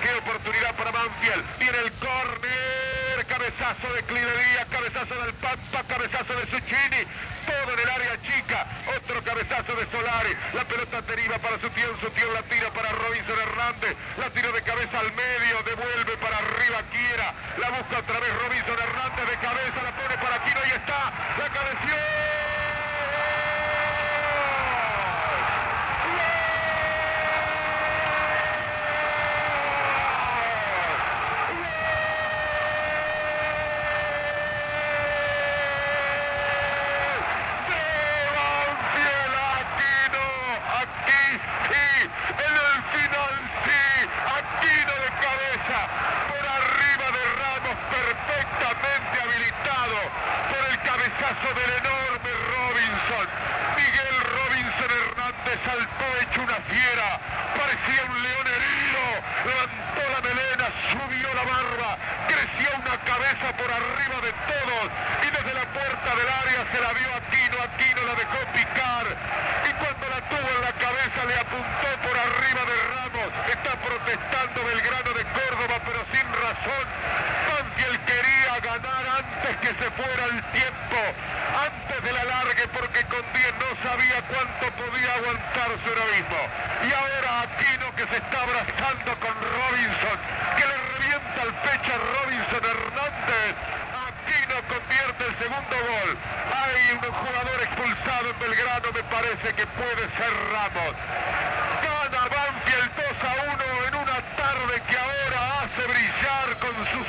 Qué oportunidad para Banfield. Viene el córner. Cabezazo de Clivería, cabezazo del Pampa, cabezazo de Suchini. Todo en el área chica. Otro cabezazo de Solari. La pelota deriva para su Sutión la tira para Robinson Hernández. La tira de cabeza al medio. Devuelve para arriba Quiera. La busca otra vez Robinson Hernández de cabeza. La pone para Quino. Del enorme Robinson. Miguel Robinson Hernández saltó hecho una fiera. Parecía un león herido. Levantó la melena, subió la barba. Creció una cabeza por arriba de todos. Y desde la puerta del área se la vio a Tino. A Tino la dejó picar. Y cuando la tuvo en la cabeza le apuntó por arriba de Ramos. Está protestando Belgrano de Córdoba, pero sin razón. Banfield que se fuera el tiempo, antes del la alargue, porque con 10 no sabía cuánto podía aguantar su heroísmo. Y ahora Aquino que se está abrazando con Robinson, que le revienta el pecho a Robinson Hernández. Aquino convierte el segundo gol. Hay un jugador expulsado en Belgrano, me parece que puede ser Ramos. Gana Banfield 2 a 1 en una tarde que ahora hace brillar con sus